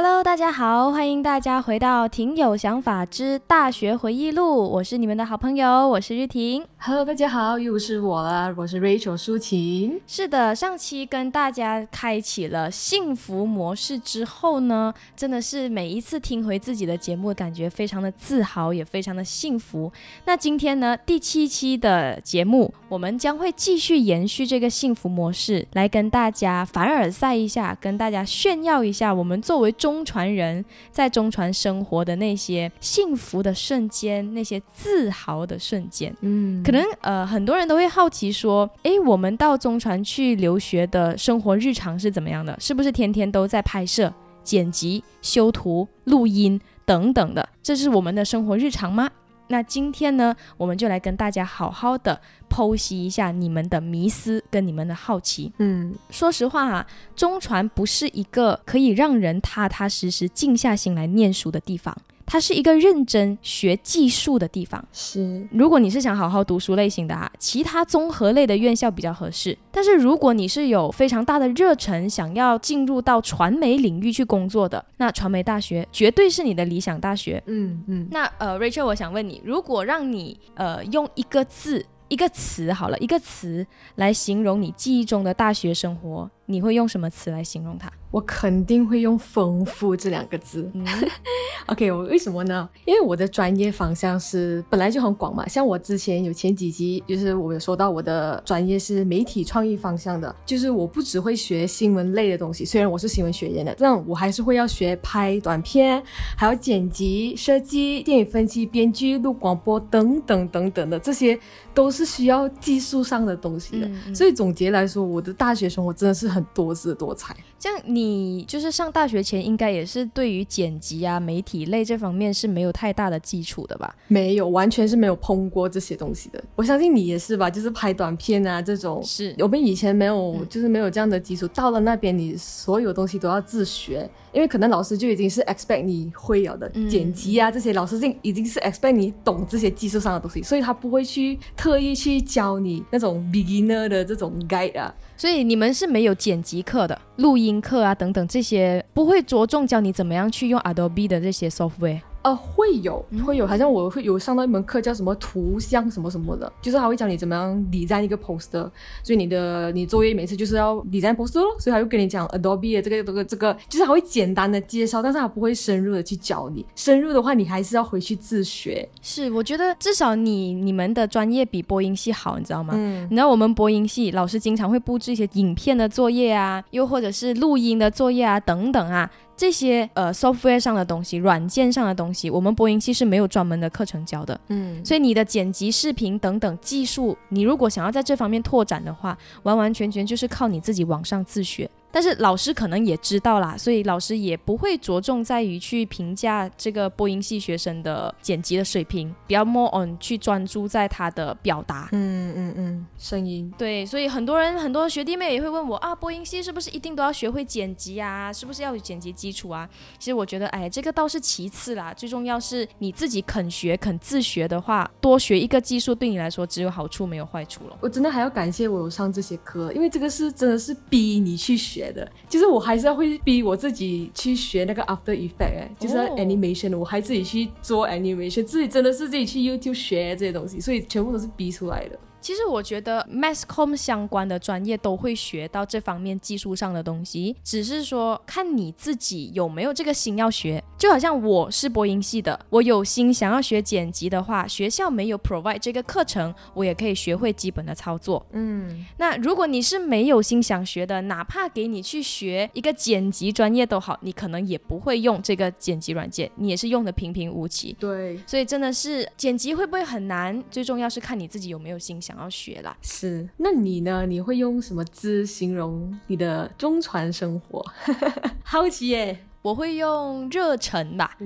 Hello，大家好，欢迎大家回到《挺有想法之大学回忆录》，我是你们的好朋友，我是玉婷。Hello，大家好，又是我了，我是 Rachel 舒晴。是的，上期跟大家开启了幸福模式之后呢，真的是每一次听回自己的节目，感觉非常的自豪，也非常的幸福。那今天呢，第七期的节目，我们将会继续延续这个幸福模式，来跟大家凡尔赛一下，跟大家炫耀一下，我们作为中传人在中传生活的那些幸福的瞬间，那些自豪的瞬间。嗯，可能呃很多人都会好奇说，诶，我们到中传去留学的生活日常是怎么样的？是不是天天都在拍摄、剪辑、修图、录音等等的？这是我们的生活日常吗？那今天呢，我们就来跟大家好好的剖析一下你们的迷思跟你们的好奇。嗯，说实话啊，中传不是一个可以让人踏踏实实静下心来念书的地方，它是一个认真学技术的地方。是，如果你是想好好读书类型的啊，其他综合类的院校比较合适。但是如果你是有非常大的热忱，想要进入到传媒领域去工作的，那传媒大学绝对是你的理想大学。嗯嗯，那呃，Rachel，我想问你，如果让你呃用一个字、一个词好了，一个词来形容你记忆中的大学生活，你会用什么词来形容它？我肯定会用“丰富”这两个字。嗯 OK，我为什么呢？因为我的专业方向是本来就很广嘛，像我之前有前几集，就是我有说到我的专业是媒体创意方向的，就是我不只会学新闻类的东西，虽然我是新闻学院的，但我还是会要学拍短片，还要剪辑、设计、电影分析、编剧、录广播等等等等的，这些都是需要技术上的东西的。嗯嗯所以总结来说，我的大学生活真的是很多姿多彩。这样你就是上大学前应该也是对于剪辑啊、媒体类这方面是没有太大的基础的吧？没有，完全是没有碰过这些东西的。我相信你也是吧，就是拍短片啊这种，是我们以前没有，嗯就是没有这样的基础。到了那边，你所有东西都要自学，因为可能老师就已经是 expect 你会有的嗯剪辑啊这些，老师已已经是 expect 你懂这些技术上的东西，所以他不会去特意去教你那种 beginner 的这种 guide 啊。所以你们是没有剪辑课的、录音课啊等等这些，不会着重教你怎么样去用 Adobe 的这些 software。呃，会有嗯会有，好像我会有上到一门课叫什么图像什么什么的，就是他会教你怎么样 design 一个 poster，所以你的你作业每次就是要 design poster 咯，所以他会跟你讲 Adobe 的这个这个这个，就是他会简单的介绍，但是他不会深入的去教你，深入的话你还是要回去自学。是，我觉得至少你你们的专业比播音系好，你知道吗？嗯你知道我们播音系老师经常会布置一些影片的作业啊，又或者是录音的作业啊等等啊，这些呃 software 上的东西、软件上的东西，我们播音系是没有专门的课程教的。嗯，所以你的剪辑、视频等等技术，你如果想要在这方面拓展的话，完完全全就是靠你自己网上自学。但是老师可能也知道啦，所以老师也不会着重在于去评价这个播音系学生的剪辑的水平，比较 more on 去专注在他的表达。嗯嗯嗯，声音。对，所以很多人很多学弟妹也会问我啊，播音系是不是一定都要学会剪辑啊？是不是要有剪辑基础啊？其实我觉得，哎，这个倒是其次啦，最重要是你自己肯学、肯自学的话，多学一个技术对你来说只有好处没有坏处了。我真的还要感谢我有上这些课，因为这个是真的是逼你去学的。就是我还是要会逼我自己去学那个 After Effect，哎，就是哦 animation，、我还自己去做 animation，自己真的是自己去 YouTube 学这些东西，所以全部都是逼出来的。其实我觉得 mass com 相关的专业都会学到这方面技术上的东西，只是说看你自己有没有这个心要学。就好像我是播音系的，我有心想要学剪辑的话，学校没有 provide 这个课程，我也可以学会基本的操作。嗯，那如果你是没有心想学的，哪怕给你去学一个剪辑专业都好，你可能也不会用这个剪辑软件，你也是用的平平无奇。对，所以真的是剪辑会不会很难，最重要是看你自己有没有心想要学啦。是。那你呢？你会用什么字形容你的中传生活？好奇耶。我会用热忱吧，哦，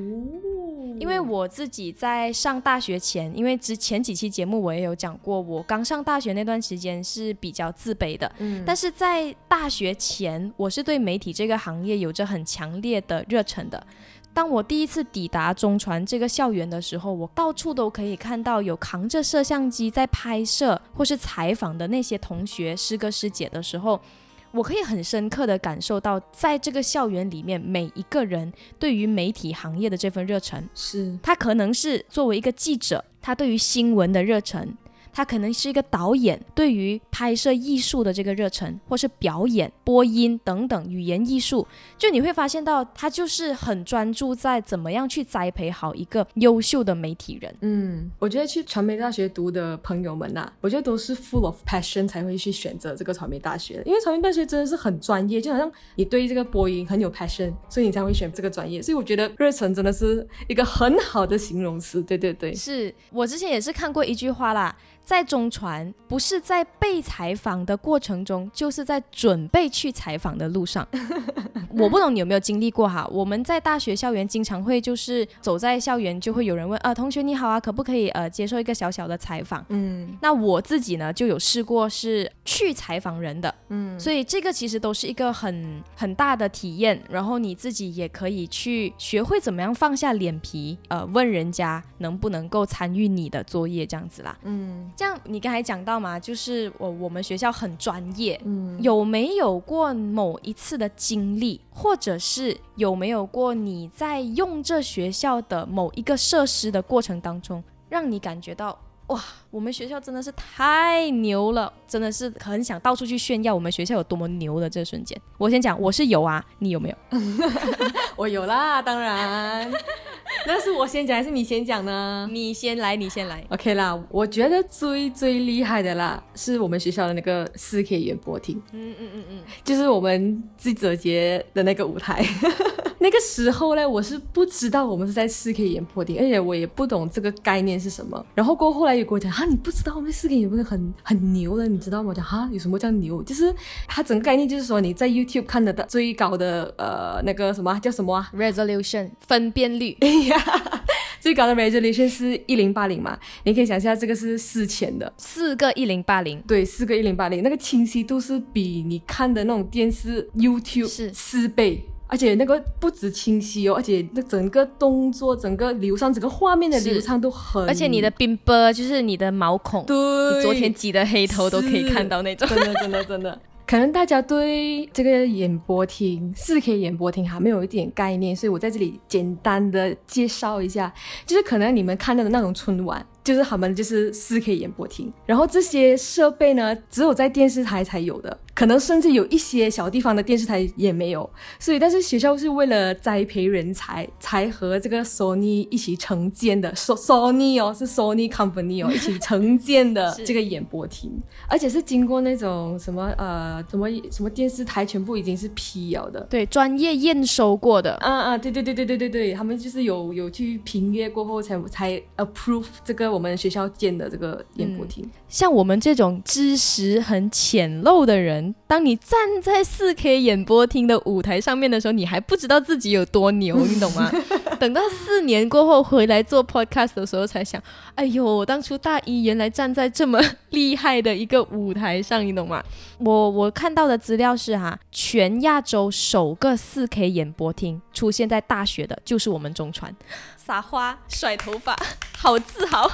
因为我自己在上大学前，因为之前几期节目我也有讲过，我刚上大学那段时间是比较自卑的，嗯但是在大学前，我是对媒体这个行业有着很强烈的热忱的。当我第一次抵达中传这个校园的时候，我到处都可以看到有扛着摄像机在拍摄或是采访的那些同学、师哥师姐的时候，我可以很深刻的感受到，在这个校园里面，每一个人对于媒体行业的这份热忱，是他可能是作为一个记者，他对于新闻的热忱。他可能是一个导演，对于拍摄艺术的这个热忱，或是表演、播音等等语言艺术，就你会发现到他就是很专注在怎么样去栽培好一个优秀的媒体人。嗯，我觉得去传媒大学读的朋友们呐、我觉得都是 full of passion 才会去选择这个传媒大学的，因为传媒大学真的是很专业，就好像你对这个播音很有 passion，所以你才会选这个专业。所以我觉得热忱真的是一个很好的形容词。对对对，是我之前也是看过一句话啦，在中传不是在被采访的过程中，就是在准备去采访的路上。我不懂你有没有经历过哈？我们在大学校园经常会就是走在校园，就会有人问啊，同学你好啊，可不可以呃接受一个小小的采访？嗯那我自己呢就有试过是去采访人的，嗯，所以这个其实都是一个很很大的体验，然后你自己也可以去学会怎么样放下脸皮，呃，问人家能不能够参与你的作业这样子啦。嗯这样你刚才讲到嘛，就是我我们学校很专业，嗯有没有过某一次的经历，或者是有没有过你在用这学校的某一个设施的过程当中，让你感觉到哇，我们学校真的是太牛了，真的是很想到处去炫耀我们学校有多么牛的这瞬间。我先讲，我是有啊，你有没有？我有啦，当然。那是我先讲还是你先讲呢？你先来，你先来。OK 啦，我觉得最最厉害的啦，是我们学校的那个四 K 演播厅，嗯嗯嗯嗯，就是我们记者节的那个舞台。那个时候呢，我是不知道我们是在四 K 演播厅，而且我也不懂这个概念是什么。然后过后后来有跟我讲，哈，你不知道我们四 K 演播厅很很牛的，你知道吗？我讲哈，有什么叫牛？就是它整个概念就是说你在 YouTube 看得到最高的呃那个什么叫什么啊？resolution 分辨率，最高的 resolution 是一零八零嘛？你可以想象这个是四千的，四个一零八零。对，四个一零八零，那个清晰度是比你看的那种电视 YouTube 是四倍。而且那个不止清晰哦，而且那整个动作、整个流畅、整个画面的流畅都很，而且你的冰波就是你的毛孔，对，你昨天挤的黑头都可以看到那种。真的真的真的。可能大家对这个演播厅四 K 演播厅还没有一点概念，所以我在这里简单的介绍一下，就是可能你们看到的那种春晚，就是他们就是四 K 演播厅，然后这些设备呢，只有在电视台才有的，可能甚至有一些小地方的电视台也没有，所以但是学校是为了栽培人才，才和这个 Sony 一起承建的，So Sony 哦，是 Sony Company 哦，一起承建的 这个演播厅，而且是经过那种什么呃什么什么电视台全部已经是批了的。对，专业验收过的。啊啊，对对对对对对对，他们就是有有去评阅过后才才 approve 这个我们学校建的这个演播厅。像我们这种知识很浅陋的人，当你站在四 K 演播厅的舞台上面的时候，你还不知道自己有多牛，你懂吗？等到四年过后回来做 podcast 的时候，才想，哎呦，我当初大一原来站在这么厉害的一个舞台上，你懂吗？我我看到的资料是哈，全亚洲首个四 K 演播厅出现在大学的就是我们中传，撒花甩头发，好自豪。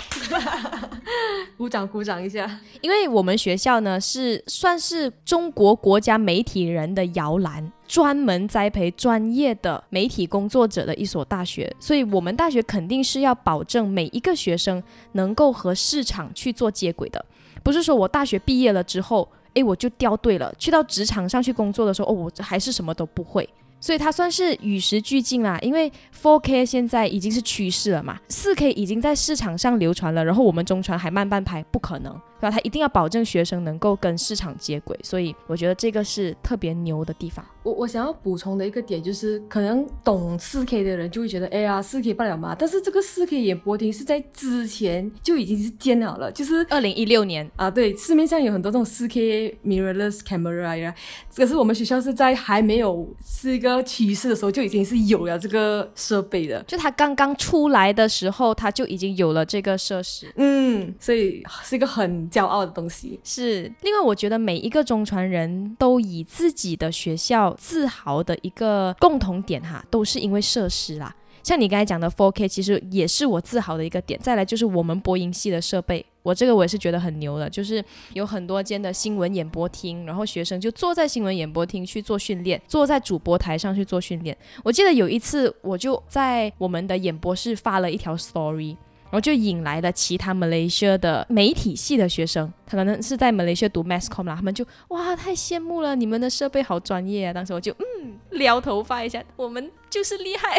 鼓掌鼓掌一下。因为我们学校呢是算是中国国家媒体人的摇篮，专门栽培专业的媒体工作者的一所大学，所以我们大学肯定是要保证每一个学生能够和市场去做接轨的，不是说我大学毕业了之后，诶，我就掉队了，去到职场上去工作的时候，哦，我还是什么都不会。所以它算是与时俱进啦，因为 4K 现在已经是趋势了嘛，4K 已经在市场上流传了，然后我们中传还慢半拍，不可能，对吧？他一定要保证学生能够跟市场接轨，所以我觉得这个是特别牛的地方。我我想要补充的一个点就是，可能懂四 K 的人就会觉得，哎呀，四 K 不了嘛。但是这个四 K 演播厅是在之前就已经是建好了，就是二零一六年，啊，对，市面上有很多这种四 K mirrorless camera 呀，可是我们学校是在还没有是一个趋势的时候就已经是有了这个设备的。就它刚刚出来的时候，它就已经有了这个设施。嗯，所以是一个骄傲的东西。是，另外我觉得每一个中传人都以自己的学校自豪的一个共同点哈，都是因为设施啦。像你刚才讲的 4K，其实也是我自豪的一个点。再来就是我们播音系的设备，我这个我也是觉得很牛的，就是有很多间的新闻演播厅，然后学生就坐在新闻演播厅去做训练，坐在主播台上去做训练。我记得有一次，我就在我们的演播室发了一条 story。然后就引来了其他马来西亚的媒体系的学生，他可能是在马来西亚读 Masscom 啦，他们就哇太羡慕了，你们的设备好专业啊！当时我就嗯撩头发一下，我们就是厉害。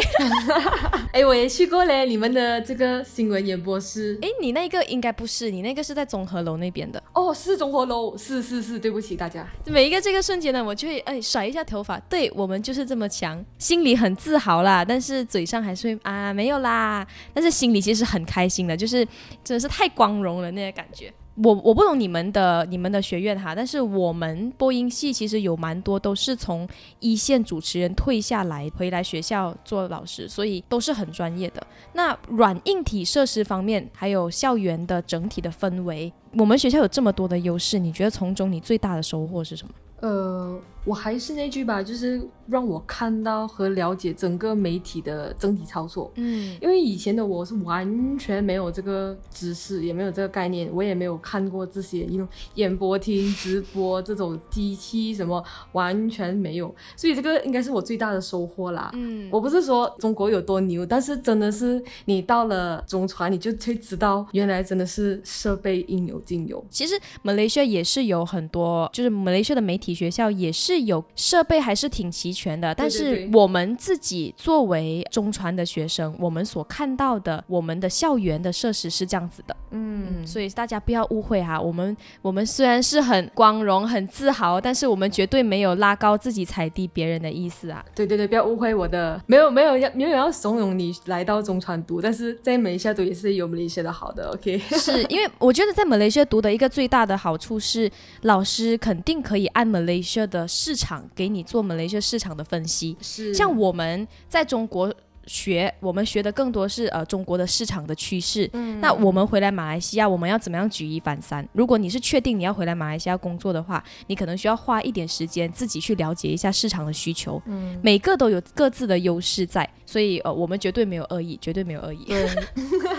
哎，我也去过嘞，你们的这个新闻演播室。哎，你那个应该不是，你那个是在综合楼那边的。哦，是综合楼，是是是，对不起大家。每一个这个瞬间呢，我就会哎甩一下头发，对我们就是这么强，心里很自豪啦，但是嘴上还是会啊没有啦，但是心里其实很开。心的，就是真的是太光荣了那个感觉。我我不懂你们的你们的学院哈，但是我们播音系其实有蛮多都是从一线主持人退下来回来学校做老师，所以都是很专业的。那软硬体设施方面，还有校园的整体的氛围，我们学校有这么多的优势，你觉得从中你最大的收获是什么？呃，我还是那句吧，就是让我看到和了解整个媒体的整体操作。嗯，因为以前的我是完全没有这个知识，也没有这个概念，我也没有看过这些用演播厅直播这种机器什么，完全没有。所以这个应该是我最大的收获啦。嗯，我不是说中国有多牛，但是真的是你到了中传，你就会知道原来真的是设备应有尽有。其实马来西亚也是有很多，就是马来西亚的媒体。学校也是有设备，还是挺齐全的。但是我们自己作为中传的学生，我们所看到的我们的校园的设施是这样子的。嗯，所以大家不要误会哈。我们我们虽然是很光荣、很自豪，但是我们绝对没有拉高自己、踩低别人的意思啊。对对对，不要误会我的，没有没有要没有要怂恿你来到中传读，但是在马来西亚读也是有马来西亚的好的。OK，是因为我觉得在马来西亚读的一个最大的好处是，老师肯定可以按马来西亚的市场给你做马来西亚市场的分析。是，像我们在中国。学我们学的更多是呃中国的市场的趋势。嗯，那我们回来马来西亚，我们要怎么样举一反三？如果你是确定你要回来马来西亚工作的话，你可能需要花一点时间自己去了解一下市场的需求。嗯，每个都有各自的优势在，所以呃我们绝对没有恶意，绝对没有恶意。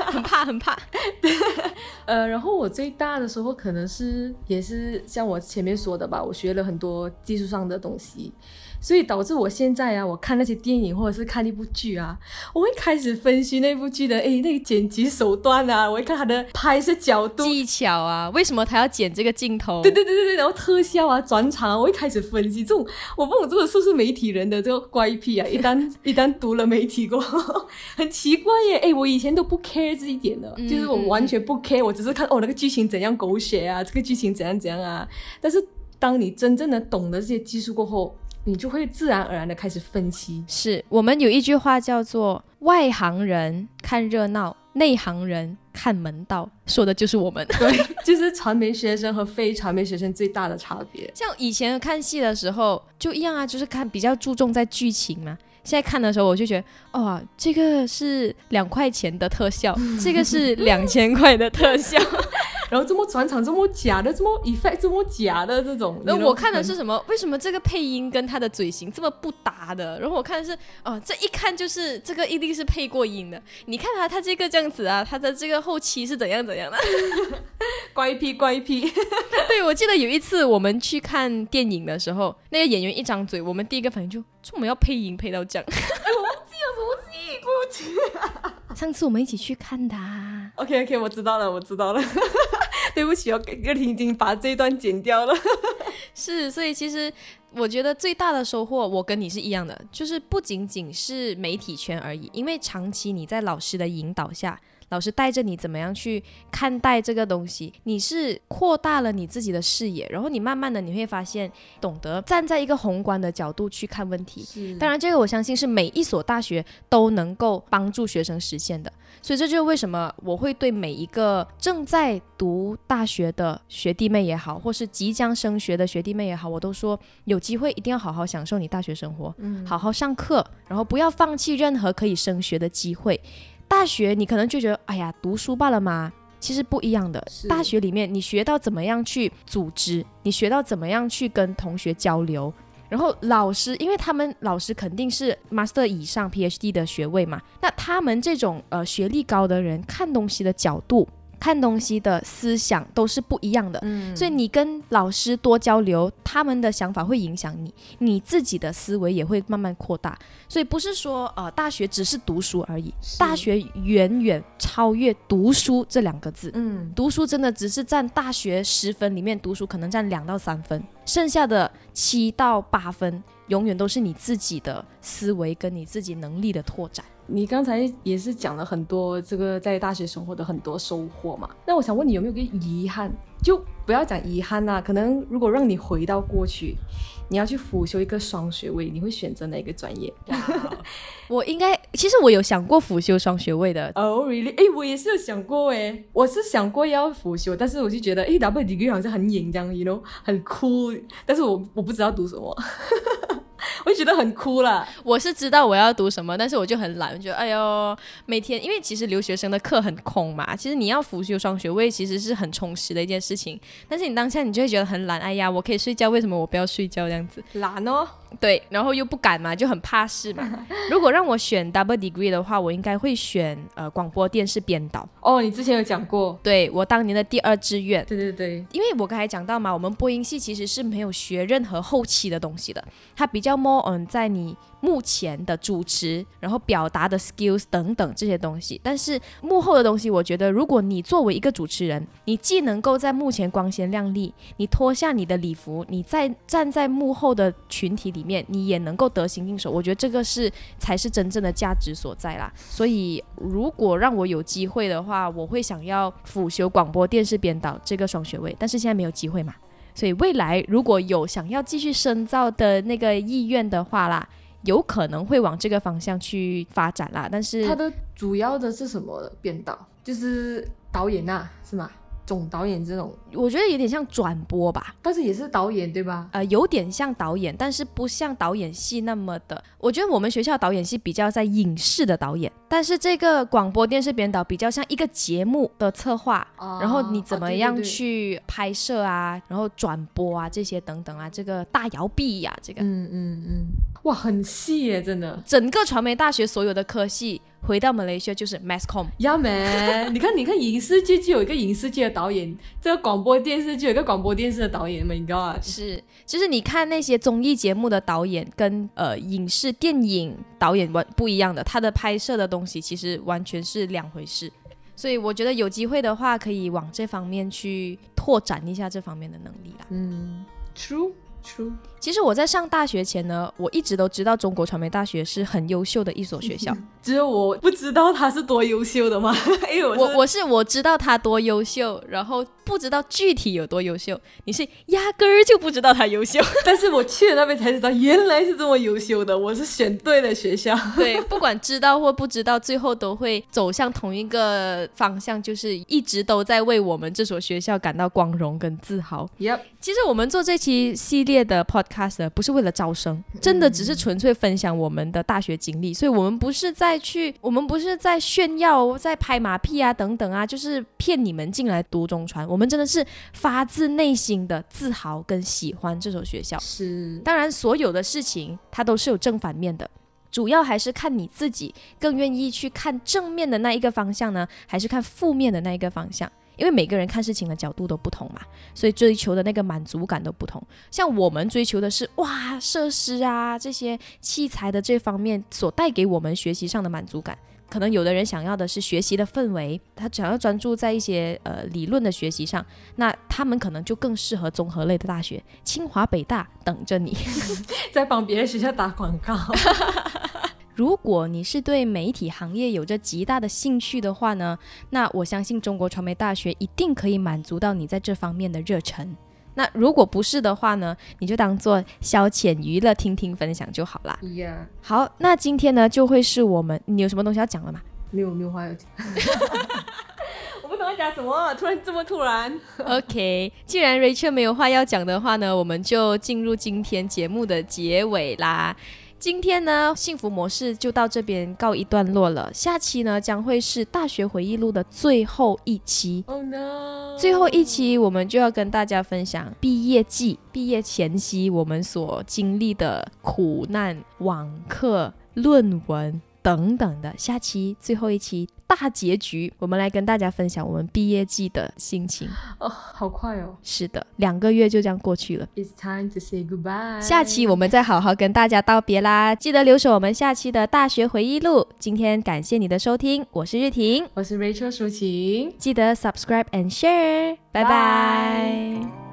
很怕 很怕。呃，然后我最大的时候可能是也是像我前面说的吧，我学了很多技术上的东西。所以导致我现在啊，我看那些电影或者是看一部剧啊，我会开始分析那部剧的哎那个剪辑手段啊，我会看它的拍摄角度、技巧啊，为什么他要剪这个镜头？对对对对对，然后特效啊、转场，我会开始分析这种。我不懂这个是不是媒体人的这个怪癖啊？一旦一旦读了媒体过，很奇怪耶。哎，我以前都不 care 这一点的，就是我完全不 care，我只是看哦那个剧情怎样狗血啊，这个剧情怎样怎样啊。但是当你真正的懂得这些技术过后，你就会自然而然的开始分析。是我们有一句话叫做“外行人看热闹，内行人看门道”，说的就是我们。对，就是传媒学生和非传媒学生最大的差别。像以前看戏的时候就一样啊，就是看比较注重在剧情嘛。现在看的时候，我就觉得，哇，这个是两块钱的特效，这个是两千块的特效。然后这么转场这么假的，这么 effect 这么假的这种，然后我看的是什么？为什么这个配音跟他的嘴型这么不搭的？然后我看的是，哦，这一看就是这个一定是配过音的。你看他他这个这样子啊，他的这个后期是怎样怎样的？怪癖怪癖。对，我记得有一次我们去看电影的时候，那个演员一张嘴，我们第一个反应就，我们要配音配到这样。我记得，我记得，上次我们一起去看的。OK OK，我知道了，我知道了。对不起，哦歌婷已经把这一段剪掉了。是，所以其实我觉得最大的收获，我跟你是一样的，就是不仅仅是媒体圈而已，因为长期你在老师的引导下。老师带着你怎么样去看待这个东西，你是扩大了你自己的视野，然后你慢慢的你会发现，懂得站在一个宏观的角度去看问题。当然这个我相信是每一所大学都能够帮助学生实现的。所以这就是为什么我会对每一个正在读大学的学弟妹也好，或是即将升学的学弟妹也好，我都说有机会一定要好好享受你大学生活，嗯，好好上课，然后不要放弃任何可以升学的机会。大学你可能就觉得，哎呀，读书罢了嘛。其实不一样的。大学里面，你学到怎么样去组织，你学到怎么样去跟同学交流。然后老师，因为他们老师肯定是 master 以上 PhD 的学位嘛，那他们这种呃学历高的人看东西的角度看东西的思想都是不一样的。嗯所以你跟老师多交流，他们的想法会影响你，你自己的思维也会慢慢扩大。所以不是说呃大学只是读书而已，大学远远超越读书这两个字。嗯读书真的只是占大学十分里面，读书可能占两到三分，剩下的七到八分永远都是你自己的思维跟你自己能力的拓展。你刚才也是讲了很多这个在大学生活的很多收获嘛，那我想问你有没有个遗憾？就不要讲遗憾啦、可能如果让你回到过去，你要去辅修一个双学位，你会选择哪个专业？我应该，其实我有想过辅修双学位的，哦、r e a l l y 哎，我也是有想过哎，我是想过要辅修，但是我就觉得哎，double degree 好像很瘾这样，you know，很酷，但是我我不知道读什么，我就觉得很哭了。我是知道我要读什么，但是我就很懒，我觉得哎呦，每天因为其实留学生的课很空嘛，其实你要辅修双学位其实是很充实的一件事情，但是你当下你就会觉得很懒，哎呀，我可以睡觉，为什么我不要睡觉这样子？懒哦，对，然后又不敢嘛，就很怕事嘛。如果让我选 double degree 的话，我应该会选呃广播电视编导，哦，你之前有讲过，对我当年的第二志愿。对对对，因为我刚才讲到嘛，我们播音系其实是没有学任何后期的东西的，它比较 more on 在你目前的主持，然后表达的 skills 等等这些东西。但是幕后的东西，我觉得如果你作为一个主持人，你既能够在幕前光鲜亮丽，你脱下你的礼服，你在站在幕后的群体里面，你也能够得心应手。我觉得这个是才是真正的价值所在啦。所以如果让我有机会的话，我会想要辅修广播电视编导这个双学位，但是现在没有机会嘛。所以未来如果有想要继续深造的那个意愿的话啦，有可能会往这个方向去发展啦。但是它的主要的是什么编导？就是导演呐、是吗？总导演这种，我觉得有点像转播吧，但是也是导演对吧？呃，有点像导演，但是不像导演系那么的。我觉得我们学校导演系比较在影视的导演，但是这个广播电视编导比较像一个节目的策划，然后你怎么样哦去拍摄啊，然后转播啊这些等等啊，这个大摇臂呀、这个、嗯嗯嗯，哇，很细耶，真的。整个传媒大学所有的科系回到马来西亚就是 mass com。呀 man，你看，你看，影视剧就有一个影视剧的导演，这个广播电视剧有一个广播电视的导演，My God，是，就是你看那些综艺节目的导演跟呃影视电影导演完不一样的，他的拍摄的东西其实完全是两回事。所以我觉得有机会的话，可以往这方面去拓展一下这方面的能力啦。嗯，True True，其实我在上大学前呢，我一直都知道中国传媒大学是很优秀的一所学校。只有我不知道他是多优秀的吗？因为我我我是我知道他多优秀，然后不知道具体有多优秀。你是压根儿就不知道他优秀。但是我去了那边才知道，原来是这么优秀的，我是选对了学校。对，不管知道或不知道，最后都会走向同一个方向，就是一直都在为我们这所学校感到光荣跟自豪。Yep，其实我们做这期系列的 podcast 不是为了招生，真的只是纯粹分享我们的大学经历，所以我们不是在去，我们不是在炫耀、在拍马屁啊等等啊，就是骗你们进来读中传。我们真的是发自内心的自豪跟喜欢这所学校。是当然，所有的事情它都是有正反面的，主要还是看你自己更愿意去看正面的那一个方向呢，还是看负面的那一个方向。因为每个人看事情的角度都不同嘛，所以追求的那个满足感都不同。像我们追求的是哇，设施啊这些器材的这方面所带给我们学习上的满足感。可能有的人想要的是学习的氛围，他想要专注在一些呃理论的学习上，那他们可能就更适合综合类的大学，清华、北大等着你。在帮别的学校打广告。如果你是对媒体行业有着极大的兴趣的话呢，那我相信中国传媒大学一定可以满足到你在这方面的热忱。那如果不是的话呢，你就当做消遣娱乐，听听分享就好啦。呀，好，那今天呢就会是我们，你有什么东西要讲了吗没有没有话要讲。我不懂要讲什么，突然这么突然。？OK，既然 Rachel 没有话要讲的话呢，我们就进入今天节目的结尾啦。今天呢，幸福模式就到这边告一段落了。下期呢，将会是大学回忆录的最后一期。Oh no！最后一期，我们就要跟大家分享毕业季、毕业前夕我们所经历的苦难、网课、论文等等的。下期最后一期大结局，我们来跟大家分享我们毕业季的心情。哦，好快哦是的，两个月就这样过去了。！It's time to say goodbye。下期我们再好好跟大家道别啦，记得留守我们下期的大学回忆录。今天感谢你的收听，我是日婷，我是 Rachel 舒晴。记得 subscribe and share，拜拜。